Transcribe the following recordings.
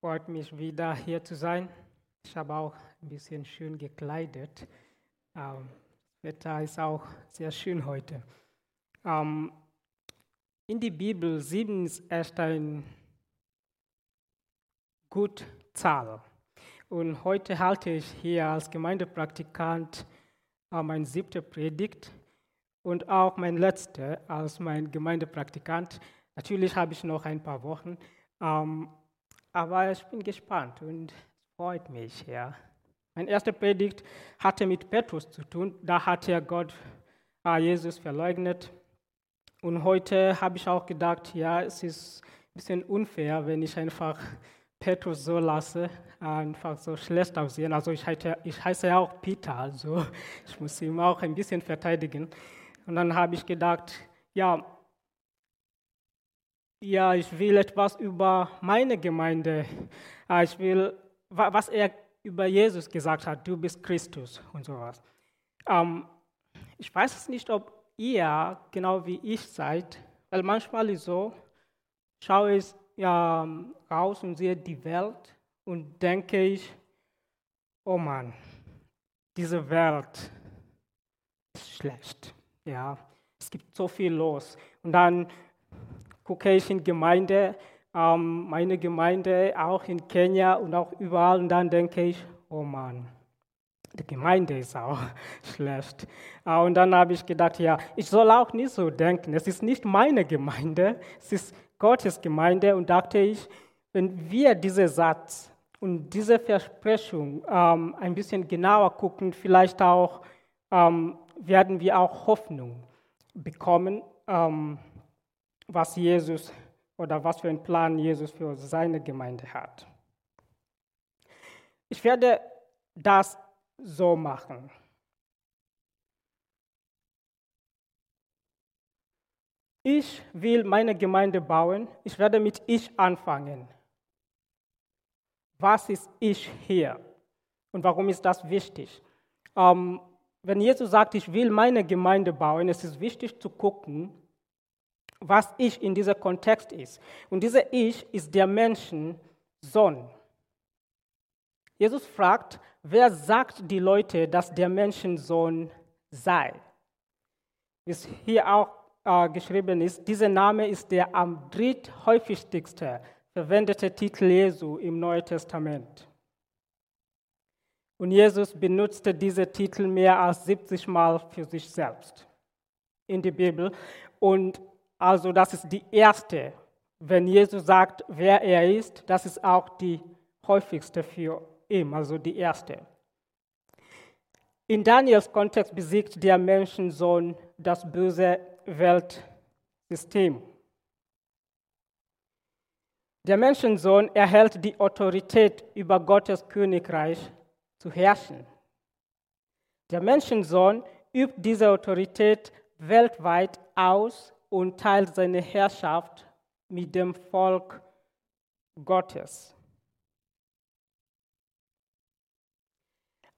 Freut mich wieder hier zu sein. Ich habe auch ein bisschen schön gekleidet. Ähm, das Wetter ist auch sehr schön heute. Ähm, in die Bibel sieben ist erst eine gute Zahl. Und heute halte ich hier als Gemeindepraktikant äh, meine siebte Predigt und auch mein letzte als mein Gemeindepraktikant. Natürlich habe ich noch ein paar Wochen. Aber ich bin gespannt und es freut mich, ja. Meine erste Predigt hatte mit Petrus zu tun. Da hat er Gott, äh, Jesus verleugnet. Und heute habe ich auch gedacht, ja, es ist ein bisschen unfair, wenn ich einfach Petrus so lasse, einfach so schlecht aussehen. Also ich heiße, ich heiße ja auch Peter, also ich muss ihn auch ein bisschen verteidigen. Und dann habe ich gedacht, ja, ja, ich will etwas über meine Gemeinde. Ah, ich will, was er über Jesus gesagt hat, du bist Christus und sowas. Ähm, ich weiß nicht, ob ihr genau wie ich seid, weil manchmal ist so, schaue ich ja, raus und sehe die Welt und denke ich, oh Mann, diese Welt ist schlecht. Ja, es gibt so viel los. Und dann in Gemeinde, ähm, meine Gemeinde auch in Kenia und auch überall und dann denke ich, oh Mann, die Gemeinde ist auch schlecht. Äh, und dann habe ich gedacht, ja, ich soll auch nicht so denken. Es ist nicht meine Gemeinde, es ist Gottes Gemeinde. Und dachte ich, wenn wir diesen Satz und diese Versprechung ähm, ein bisschen genauer gucken, vielleicht auch ähm, werden wir auch Hoffnung bekommen. Ähm, was Jesus oder was für einen Plan Jesus für seine Gemeinde hat. Ich werde das so machen. Ich will meine Gemeinde bauen. Ich werde mit Ich anfangen. Was ist Ich hier? Und warum ist das wichtig? Ähm, wenn Jesus sagt, ich will meine Gemeinde bauen, es ist wichtig zu gucken, was Ich in diesem Kontext ist. Und dieser Ich ist der Menschensohn. Jesus fragt, wer sagt die Leute, dass der Menschensohn sei? Wie es hier auch äh, geschrieben ist, dieser Name ist der am dritthäufigste verwendete Titel Jesu im Neuen Testament. Und Jesus benutzte diese Titel mehr als 70 Mal für sich selbst in der Bibel. Und also das ist die erste. Wenn Jesus sagt, wer er ist, das ist auch die häufigste für ihn, also die erste. In Daniels Kontext besiegt der Menschensohn das böse Weltsystem. Der Menschensohn erhält die Autorität über Gottes Königreich zu herrschen. Der Menschensohn übt diese Autorität weltweit aus und teilt seine Herrschaft mit dem Volk Gottes.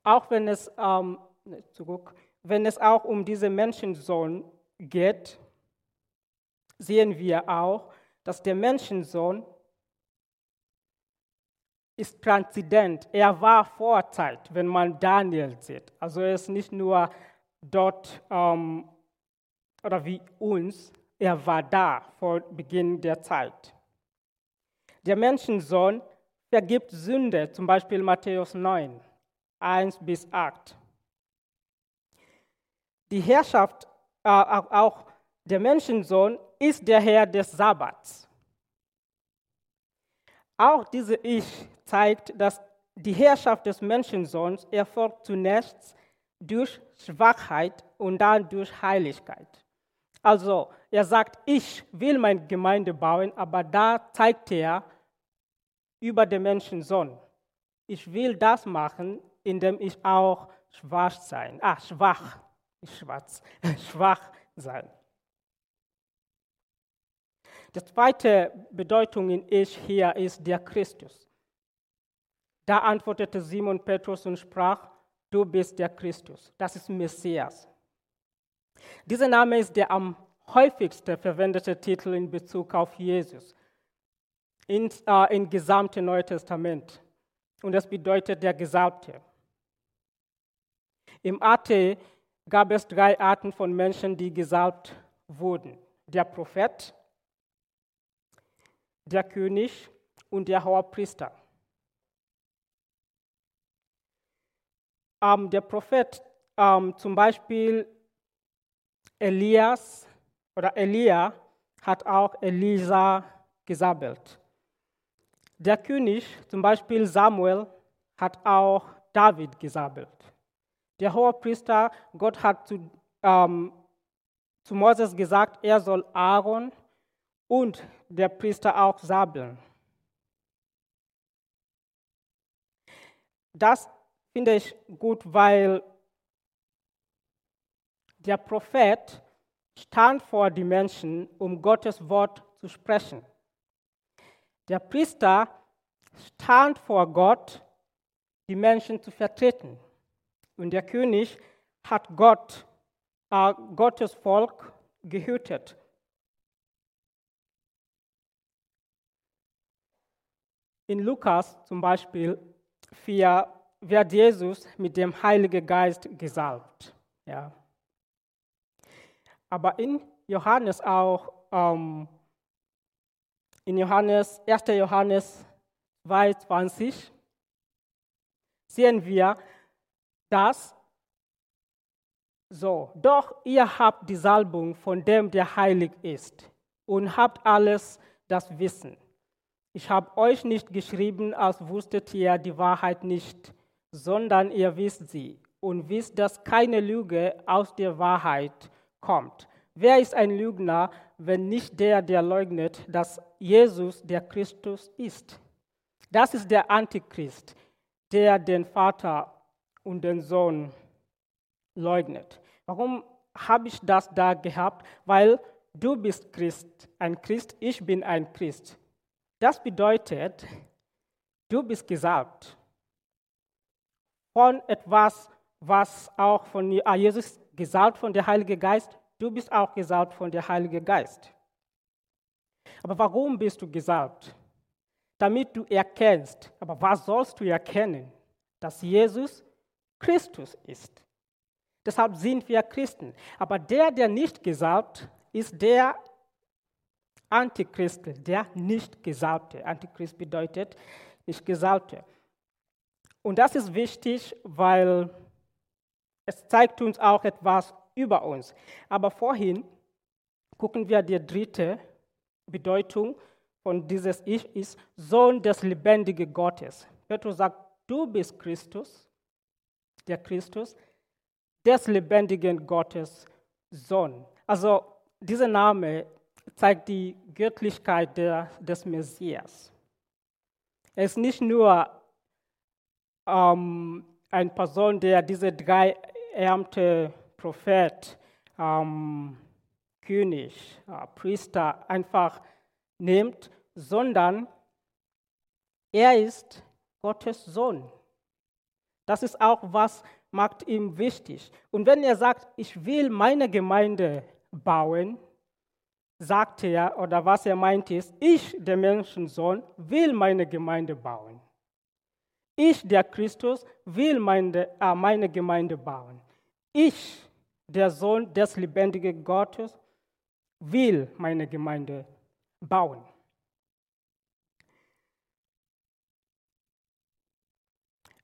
Auch wenn es, ähm, zurück, wenn es auch um diesen Menschensohn geht, sehen wir auch, dass der Menschensohn ist transzendent. Er war Vorzeit, wenn man Daniel sieht. Also er ist nicht nur dort ähm, oder wie uns, er war da vor Beginn der Zeit. Der Menschensohn vergibt Sünde, zum Beispiel Matthäus 9, 1 bis 8. Die Herrschaft, äh, auch der Menschensohn, ist der Herr des Sabbats. Auch diese Ich zeigt, dass die Herrschaft des Menschensohns erfolgt zunächst durch Schwachheit und dann durch Heiligkeit. Also er sagt, ich will meine Gemeinde bauen, aber da zeigt er über den Menschensohn. Ich will das machen, indem ich auch schwach sein. Ah, schwach, schwarz, schwach sein. Die zweite Bedeutung in Ich hier ist der Christus. Da antwortete Simon Petrus und sprach, du bist der Christus. Das ist Messias. Dieser Name ist der am häufigste verwendete Titel in Bezug auf Jesus. in, äh, im gesamten Neuen Testament. Und das bedeutet der Gesalbte. Im AT gab es drei Arten von Menschen, die gesalbt wurden. Der Prophet, der König und der Hohepriester. Ähm, der Prophet, ähm, zum Beispiel Elias oder Elia, hat auch Elisa gesabbelt. Der König, zum Beispiel Samuel, hat auch David gesabbelt. Der Hohepriester, Gott hat zu, ähm, zu Moses gesagt, er soll Aaron und der Priester auch sabeln. Das finde ich gut, weil der Prophet stand vor die Menschen, um Gottes Wort zu sprechen. Der Priester stand vor Gott, die Menschen zu vertreten. Und der König hat Gott, äh, Gottes Volk gehütet. In Lukas zum Beispiel 4 wird Jesus mit dem Heiligen Geist gesalbt. Ja. Aber in Johannes auch, ähm, in Johannes, 1. Johannes 2,20 sehen wir, dass so, doch ihr habt die Salbung von dem, der heilig ist, und habt alles das Wissen. Ich habe euch nicht geschrieben, als wusstet ihr die Wahrheit nicht, sondern ihr wisst sie und wisst, dass keine Lüge aus der Wahrheit kommt. Wer ist ein Lügner, wenn nicht der, der leugnet, dass Jesus der Christus ist? Das ist der Antichrist, der den Vater und den Sohn leugnet. Warum habe ich das da gehabt? Weil du bist Christ, ein Christ, ich bin ein Christ. Das bedeutet, du bist gesagt von etwas, was auch von Jesus gesagt von der Heilige Geist Du bist auch gesalbt von der Heilige Geist. Aber warum bist du gesalbt? Damit du erkennst, aber was sollst du erkennen? Dass Jesus Christus ist. Deshalb sind wir Christen. Aber der, der nicht gesalbt ist, der Antichrist, der nicht Gesalbte. Antichrist bedeutet nicht Gesalbte. Und das ist wichtig, weil es zeigt uns auch etwas über uns. Aber vorhin gucken wir die dritte Bedeutung von dieses Ich ist Sohn des lebendigen Gottes. Petrus sagt, du bist Christus, der Christus, des lebendigen Gottes Sohn. Also dieser Name zeigt die Göttlichkeit der, des Messias. Er ist nicht nur ähm, eine Person, der diese drei Ämter Prophet, ähm, König, äh, Priester einfach nimmt, sondern er ist Gottes Sohn. Das ist auch, was macht ihm wichtig. Und wenn er sagt, ich will meine Gemeinde bauen, sagt er, oder was er meint ist, ich, der Menschensohn, will meine Gemeinde bauen. Ich, der Christus, will meine, äh, meine Gemeinde bauen. Ich, der Sohn des lebendigen Gottes, will meine Gemeinde bauen.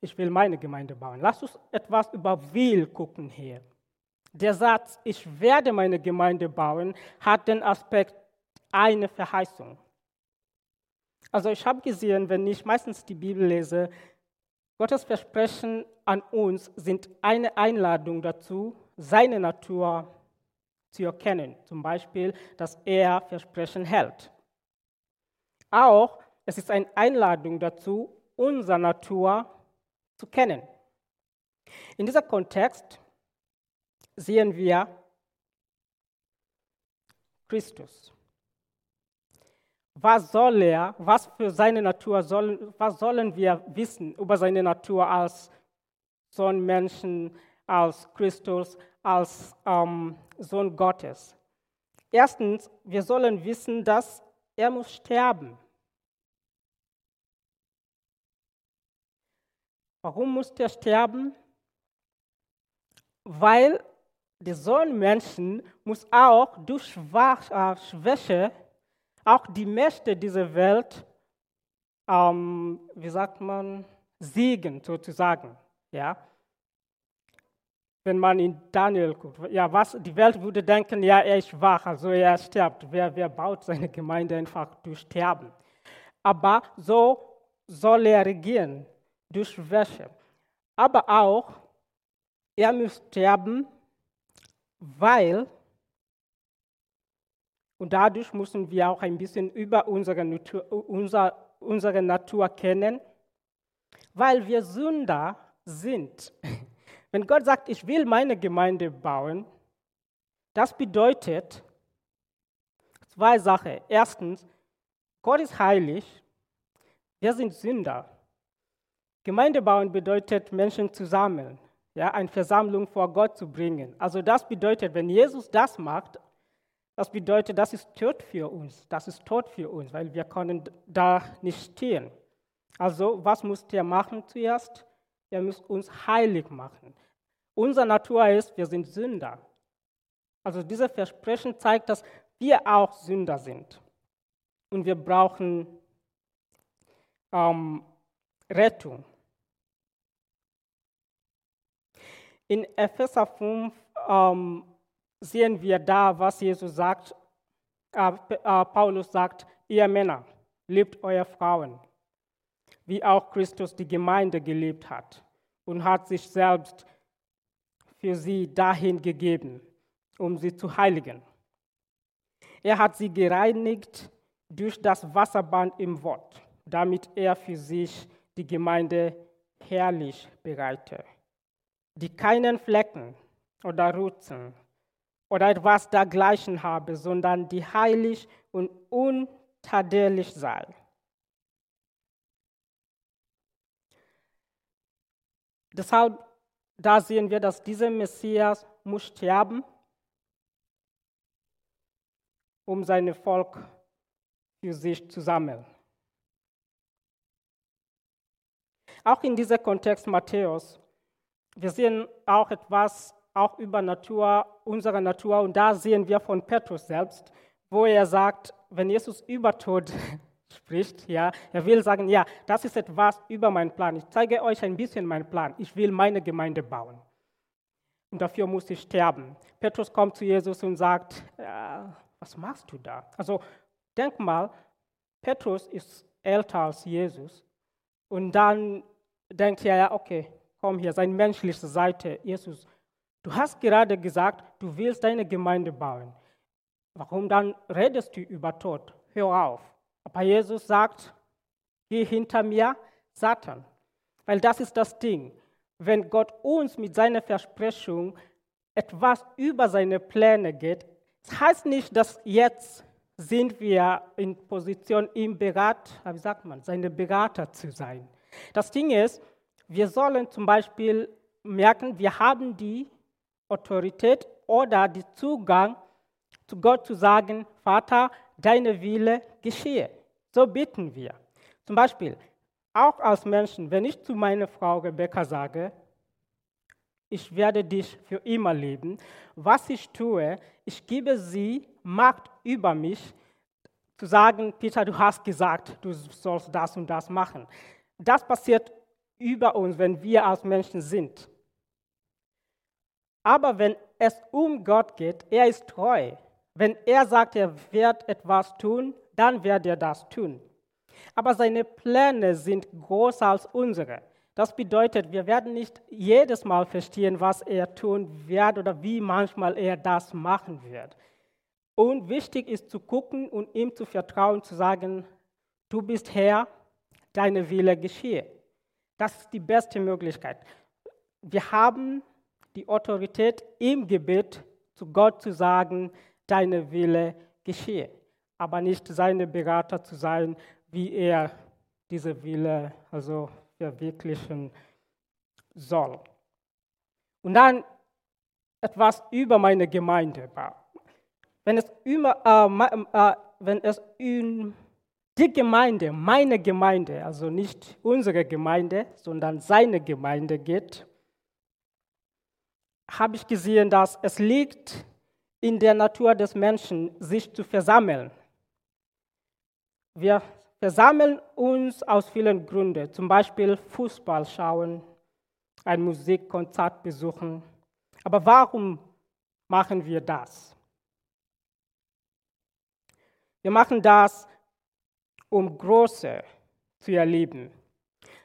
Ich will meine Gemeinde bauen. Lass uns etwas über will gucken hier. Der Satz, ich werde meine Gemeinde bauen, hat den Aspekt eine Verheißung. Also ich habe gesehen, wenn ich meistens die Bibel lese, Gottes Versprechen an uns sind eine Einladung dazu, seine Natur zu erkennen. Zum Beispiel, dass er Versprechen hält. Auch es ist eine Einladung dazu, unsere Natur zu kennen. In diesem Kontext sehen wir Christus was soll er, was für seine Natur soll, was sollen wir wissen über seine Natur als Sohn Menschen, als Christus, als ähm, Sohn Gottes? Erstens, wir sollen wissen, dass er muss sterben. Warum muss er sterben? Weil der Sohn Menschen muss auch durch äh, Schwäche auch die Mächte dieser Welt, ähm, wie sagt man, siegen sozusagen. Ja? Wenn man in Daniel guckt, ja, was, die Welt würde denken, ja, er ist wach, also er stirbt. Wer, wer baut seine Gemeinde einfach durch Sterben? Aber so soll er regieren, durch Schwäche. Aber auch, er muss sterben, weil, und dadurch müssen wir auch ein bisschen über unsere Natur, unser, unsere Natur kennen, weil wir Sünder sind. Wenn Gott sagt, ich will meine Gemeinde bauen, das bedeutet zwei Sachen. Erstens, Gott ist heilig, wir sind Sünder. Gemeinde bauen bedeutet, Menschen zu sammeln, ja, eine Versammlung vor Gott zu bringen. Also das bedeutet, wenn Jesus das macht, das bedeutet, das ist tot für uns. Das ist tot für uns, weil wir können da nicht stehen. Also was muss er machen zuerst? Er muss uns heilig machen. Unsere Natur ist, wir sind Sünder. Also dieses Versprechen zeigt, dass wir auch Sünder sind. Und wir brauchen ähm, Rettung. In Epheser 5 ähm, sehen wir da, was Jesus sagt. Äh, äh, Paulus sagt, ihr Männer, liebt eure Frauen, wie auch Christus die Gemeinde geliebt hat und hat sich selbst für sie dahin gegeben, um sie zu heiligen. Er hat sie gereinigt durch das Wasserband im Wort, damit er für sich die Gemeinde herrlich bereite die keinen Flecken oder Rutzen oder etwas dergleichen habe, sondern die heilig und untadelig sei. Deshalb, da sehen wir, dass dieser Messias muss sterben, um sein Volk für sich zu sammeln. Auch in diesem Kontext Matthäus wir sehen auch etwas auch über Natur, unsere Natur, und da sehen wir von Petrus selbst, wo er sagt, wenn Jesus über Tod spricht, ja, er will sagen, ja, das ist etwas über meinen Plan. Ich zeige euch ein bisschen meinen Plan. Ich will meine Gemeinde bauen. Und dafür muss ich sterben. Petrus kommt zu Jesus und sagt, ja, was machst du da? Also denk mal, Petrus ist älter als Jesus. Und dann denkt er, ja, okay, komm hier, seine menschliche Seite. Jesus, du hast gerade gesagt, du willst deine Gemeinde bauen. Warum dann redest du über Tod? Hör auf. Aber Jesus sagt, geh hinter mir, Satan. Weil das ist das Ding. Wenn Gott uns mit seiner Versprechung etwas über seine Pläne geht, das heißt nicht, dass jetzt sind wir in Position, ihm Berat, wie sagt man, seine Berater zu sein. Das Ding ist, wir sollen zum Beispiel merken, wir haben die Autorität oder den Zugang zu Gott zu sagen, Vater, deine Wille geschehe. So bitten wir. Zum Beispiel, auch als Menschen, wenn ich zu meiner Frau Rebecca sage, ich werde dich für immer lieben, was ich tue, ich gebe sie Macht über mich, zu sagen, Peter, du hast gesagt, du sollst das und das machen. Das passiert über uns, wenn wir als Menschen sind. Aber wenn es um Gott geht, er ist treu. Wenn er sagt, er wird etwas tun, dann wird er das tun. Aber seine Pläne sind größer als unsere. Das bedeutet, wir werden nicht jedes Mal verstehen, was er tun wird oder wie manchmal er das machen wird. Und wichtig ist zu gucken und ihm zu vertrauen, zu sagen, du bist Herr, deine Wille geschehe. Das ist die beste Möglichkeit. Wir haben die Autorität im Gebet zu Gott zu sagen, deine Wille geschehe, aber nicht seine Berater zu sein, wie er diese Wille also verwirklichen soll. Und dann etwas über meine Gemeinde. Wenn es, über, äh, äh, wenn es in die Gemeinde, meine Gemeinde, also nicht unsere Gemeinde, sondern seine Gemeinde geht, habe ich gesehen, dass es liegt in der Natur des Menschen, sich zu versammeln. Wir versammeln uns aus vielen Gründen, zum Beispiel Fußball schauen, ein Musikkonzert besuchen. Aber warum machen wir das? Wir machen das, um Große zu erleben.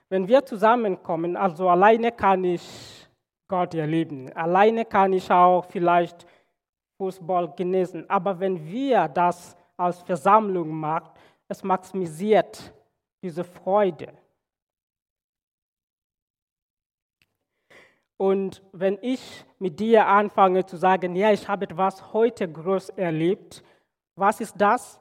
Wenn wir zusammenkommen, also alleine kann ich Gott erleben, alleine kann ich auch vielleicht Fußball genießen, aber wenn wir das als Versammlung machen, es maximisiert diese Freude. Und wenn ich mit dir anfange zu sagen, ja, ich habe etwas heute groß erlebt, was ist das?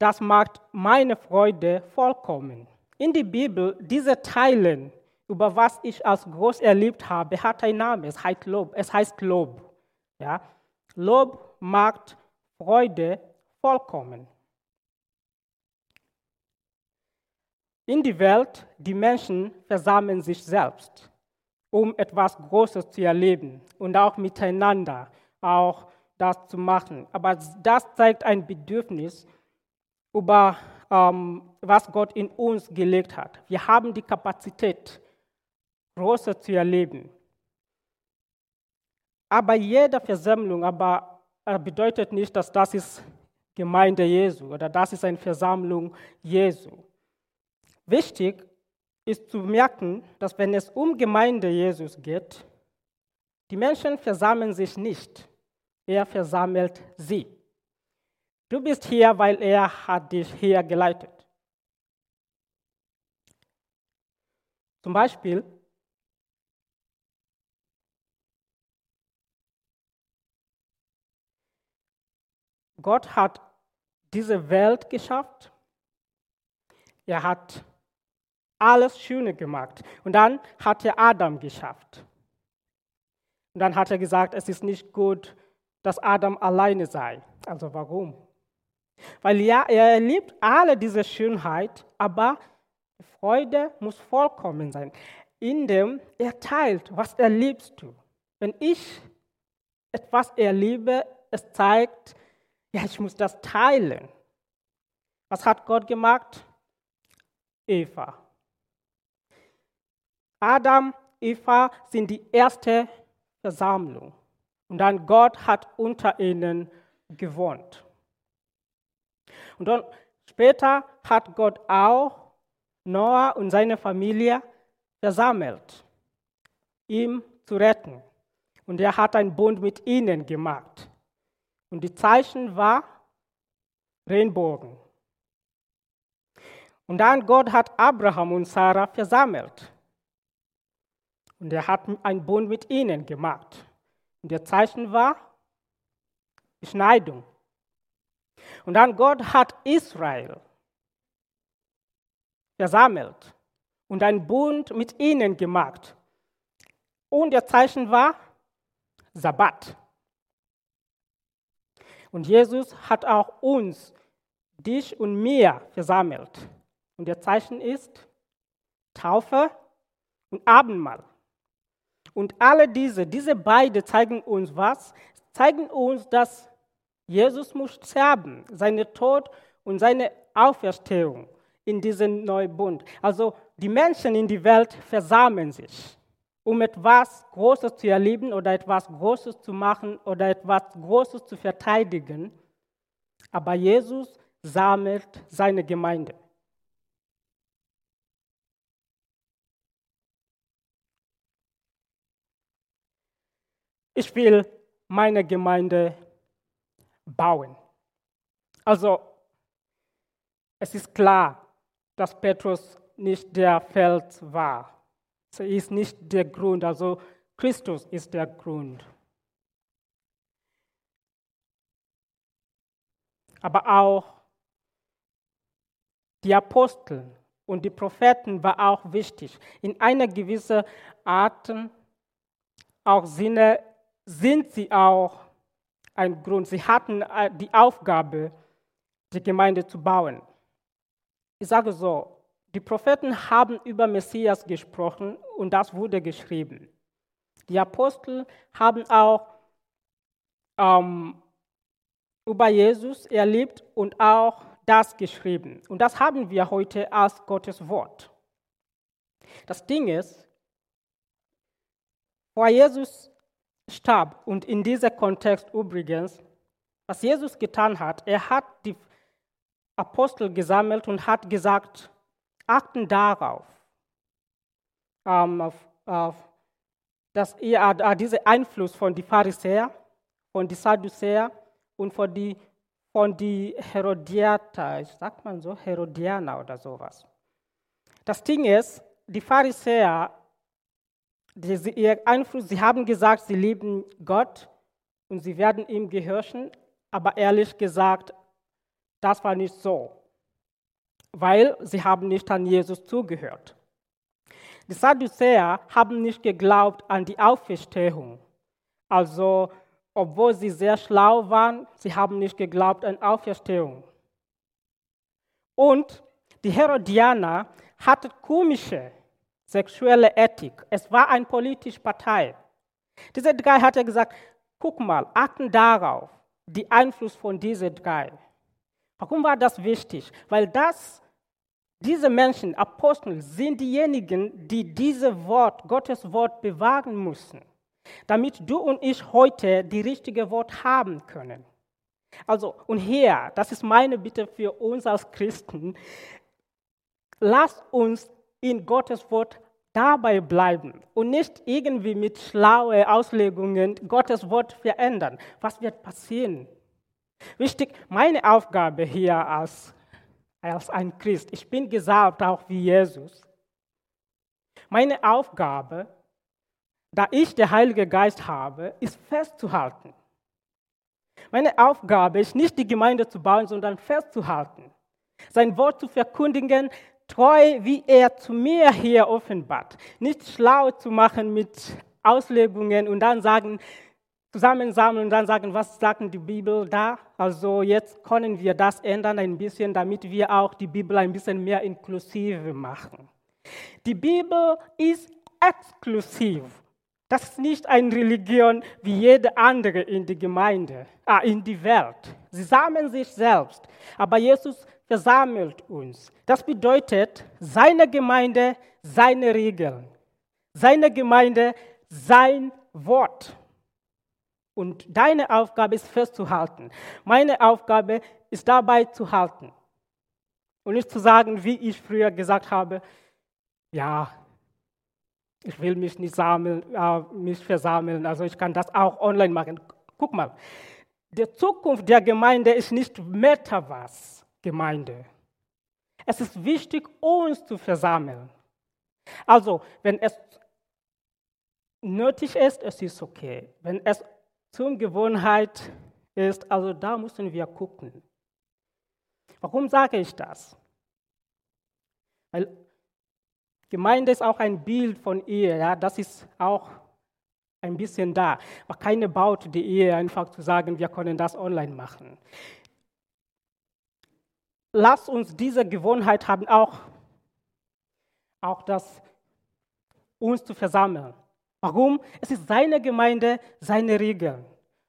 Das macht meine Freude vollkommen. In der Bibel, diese Teilen, über was ich als groß erlebt habe, hat einen Namen. Es heißt Lob. Es heißt Lob. Ja? Lob macht Freude vollkommen. In die Welt, die Menschen versammeln sich selbst, um etwas Großes zu erleben und auch miteinander auch das zu machen. Aber das zeigt ein Bedürfnis über ähm, was Gott in uns gelegt hat. Wir haben die Kapazität, Großes zu erleben. Aber jede Versammlung aber bedeutet nicht, dass das ist Gemeinde Jesu oder das ist eine Versammlung Jesu. Wichtig ist zu merken, dass wenn es um Gemeinde Jesus geht, die Menschen versammeln sich nicht, er versammelt sie. Du bist hier, weil er hat dich hier geleitet. Zum Beispiel, Gott hat diese Welt geschafft. Er hat alles Schöne gemacht. Und dann hat er Adam geschafft. Und dann hat er gesagt, es ist nicht gut, dass Adam alleine sei. Also warum? Weil ja, er erlebt alle diese Schönheit, aber Freude muss vollkommen sein. Indem er teilt, was erlebst du. Wenn ich etwas erlebe, es zeigt, ja, ich muss das teilen. Was hat Gott gemacht? Eva. Adam, Eva sind die erste Versammlung. Und dann Gott hat unter ihnen gewohnt. Und dann später hat Gott auch Noah und seine Familie versammelt, ihm zu retten. Und er hat einen Bund mit ihnen gemacht. Und die Zeichen war Regenbogen. Und dann Gott hat Abraham und Sarah versammelt. Und er hat einen Bund mit ihnen gemacht. Und der Zeichen war Beschneidung. Und dann Gott hat Israel versammelt und einen Bund mit ihnen gemacht. Und der Zeichen war Sabbat. Und Jesus hat auch uns, dich und mir versammelt. Und der Zeichen ist Taufe und Abendmahl. Und alle diese, diese beiden zeigen uns was? Zeigen uns, dass Jesus muss sterben, seine Tod und seine Auferstehung in diesem neuen Bund. Also die Menschen in der Welt versammeln sich, um etwas Großes zu erleben oder etwas Großes zu machen oder etwas Großes zu verteidigen. Aber Jesus sammelt seine Gemeinde. Ich will meine Gemeinde bauen. Also, es ist klar, dass Petrus nicht der Fels war. Sie ist nicht der Grund, also Christus ist der Grund. Aber auch die Apostel und die Propheten war auch wichtig. In einer gewissen Art, auch Sinne sind sie auch ein Grund. Sie hatten äh, die Aufgabe, die Gemeinde zu bauen. Ich sage so, die Propheten haben über Messias gesprochen und das wurde geschrieben. Die Apostel haben auch ähm, über Jesus erlebt und auch das geschrieben. Und das haben wir heute als Gottes Wort. Das Ding ist, vor Jesus starb und in diesem Kontext übrigens, was Jesus getan hat, er hat die Apostel gesammelt und hat gesagt, achten darauf, ähm, auf, auf, dass ihr äh, diesen Einfluss von den Pharisäern, von den Sadduzäern und von den von die Herodianer, sagt man so, Herodianer oder sowas. Das Ding ist, die Pharisäer, die, ihr Einfluss, sie haben gesagt, sie lieben Gott und sie werden ihm gehorchen, aber ehrlich gesagt, das war nicht so, weil sie haben nicht an Jesus zugehört. Die Sadduzäer haben nicht geglaubt an die Auferstehung. Also obwohl sie sehr schlau waren, sie haben nicht geglaubt an Auferstehung. Und die Herodianer hatten komische sexuelle Ethik. Es war eine politische Partei. Diese drei hatte gesagt, guck mal, achten darauf, den Einfluss von diesen drei. Warum war das wichtig? Weil das, diese Menschen, Apostel, sind diejenigen, die dieses Wort, Gottes Wort bewahren müssen damit du und ich heute die richtige Wort haben können. Also, und hier, das ist meine Bitte für uns als Christen, lass uns in Gottes Wort dabei bleiben und nicht irgendwie mit schlauen Auslegungen Gottes Wort verändern. Was wird passieren? Wichtig, meine Aufgabe hier als, als ein Christ, ich bin gesagt auch wie Jesus. Meine Aufgabe da ich der Heilige Geist habe, ist festzuhalten. Meine Aufgabe ist nicht die Gemeinde zu bauen, sondern festzuhalten. Sein Wort zu verkündigen, treu wie er zu mir hier offenbart. Nicht schlau zu machen mit Auslegungen und dann sagen, zusammensammeln und dann sagen, was sagt die Bibel da? Also jetzt können wir das ändern ein bisschen, damit wir auch die Bibel ein bisschen mehr inklusiv machen. Die Bibel ist exklusiv. Das ist nicht eine Religion wie jede andere in die Gemeinde, ah, in die Welt. Sie sammeln sich selbst, aber Jesus versammelt uns. Das bedeutet, seine Gemeinde, seine Regeln. Seine Gemeinde, sein Wort. Und deine Aufgabe ist festzuhalten. Meine Aufgabe ist dabei zu halten. Und nicht zu sagen, wie ich früher gesagt habe, ja, ich will mich nicht sammeln, äh, mich versammeln, also ich kann das auch online machen. Guck mal, die Zukunft der Gemeinde ist nicht Metaverse-Gemeinde. Es ist wichtig, uns zu versammeln. Also, wenn es nötig ist, es ist okay. Wenn es zur Gewohnheit ist, also da müssen wir gucken. Warum sage ich das? Weil Gemeinde ist auch ein Bild von Ehe, ja, das ist auch ein bisschen da. Aber keine baut die Ehe einfach zu sagen, wir können das online machen. Lass uns diese Gewohnheit haben, auch, auch das, uns zu versammeln. Warum? Es ist seine Gemeinde, seine Regeln,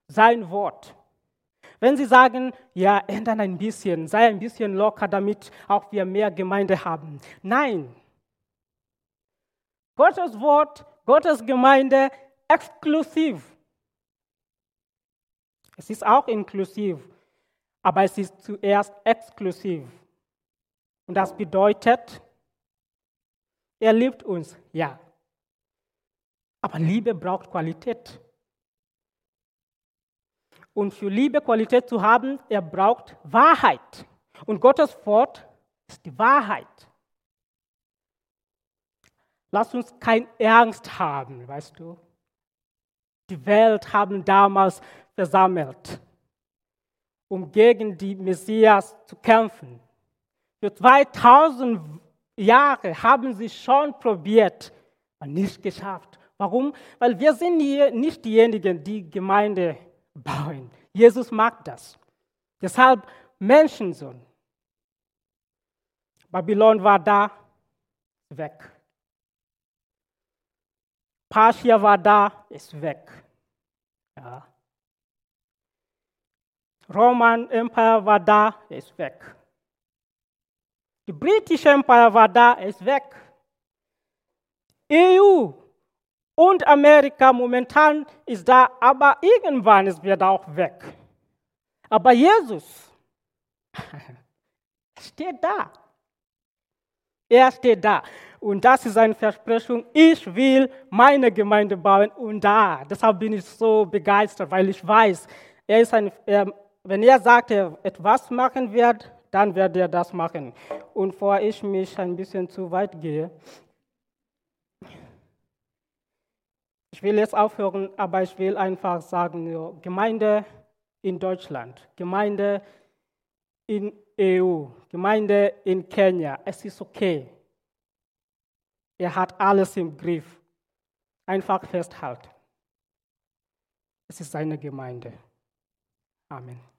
sein Wort. Wenn Sie sagen, ja, ändern ein bisschen, sei ein bisschen locker, damit auch wir mehr Gemeinde haben. Nein, Gottes Wort, Gottes Gemeinde exklusiv. Es ist auch inklusiv, aber es ist zuerst exklusiv. Und das bedeutet, er liebt uns, ja. Aber Liebe braucht Qualität. Und für Liebe Qualität zu haben, er braucht Wahrheit. Und Gottes Wort ist die Wahrheit. Lass uns keine Angst haben, weißt du. Die Welt haben damals versammelt, um gegen die Messias zu kämpfen. Für 2000 Jahre haben sie schon probiert, aber nicht geschafft. Warum? Weil wir sind hier nicht diejenigen, die Gemeinde bauen. Jesus mag das. Deshalb Menschensohn. Babylon war da, weg. Persia war da, ist weg. Ja. Roman Empire war da, ist weg. Die britische Empire war da, ist weg. EU und Amerika momentan ist da, aber irgendwann ist wird auch weg. Aber Jesus steht da. Er steht da. Und das ist eine Versprechung. Ich will meine Gemeinde bauen und da. Deshalb bin ich so begeistert, weil ich weiß, er ist ein, er, wenn er sagt, er etwas machen wird, dann wird er das machen. Und bevor ich mich ein bisschen zu weit gehe, ich will jetzt aufhören, aber ich will einfach sagen, Gemeinde in Deutschland, Gemeinde in EU, Gemeinde in Kenia, es ist okay. Er hat alles im Griff. Einfach festhalten. Es ist seine Gemeinde. Amen.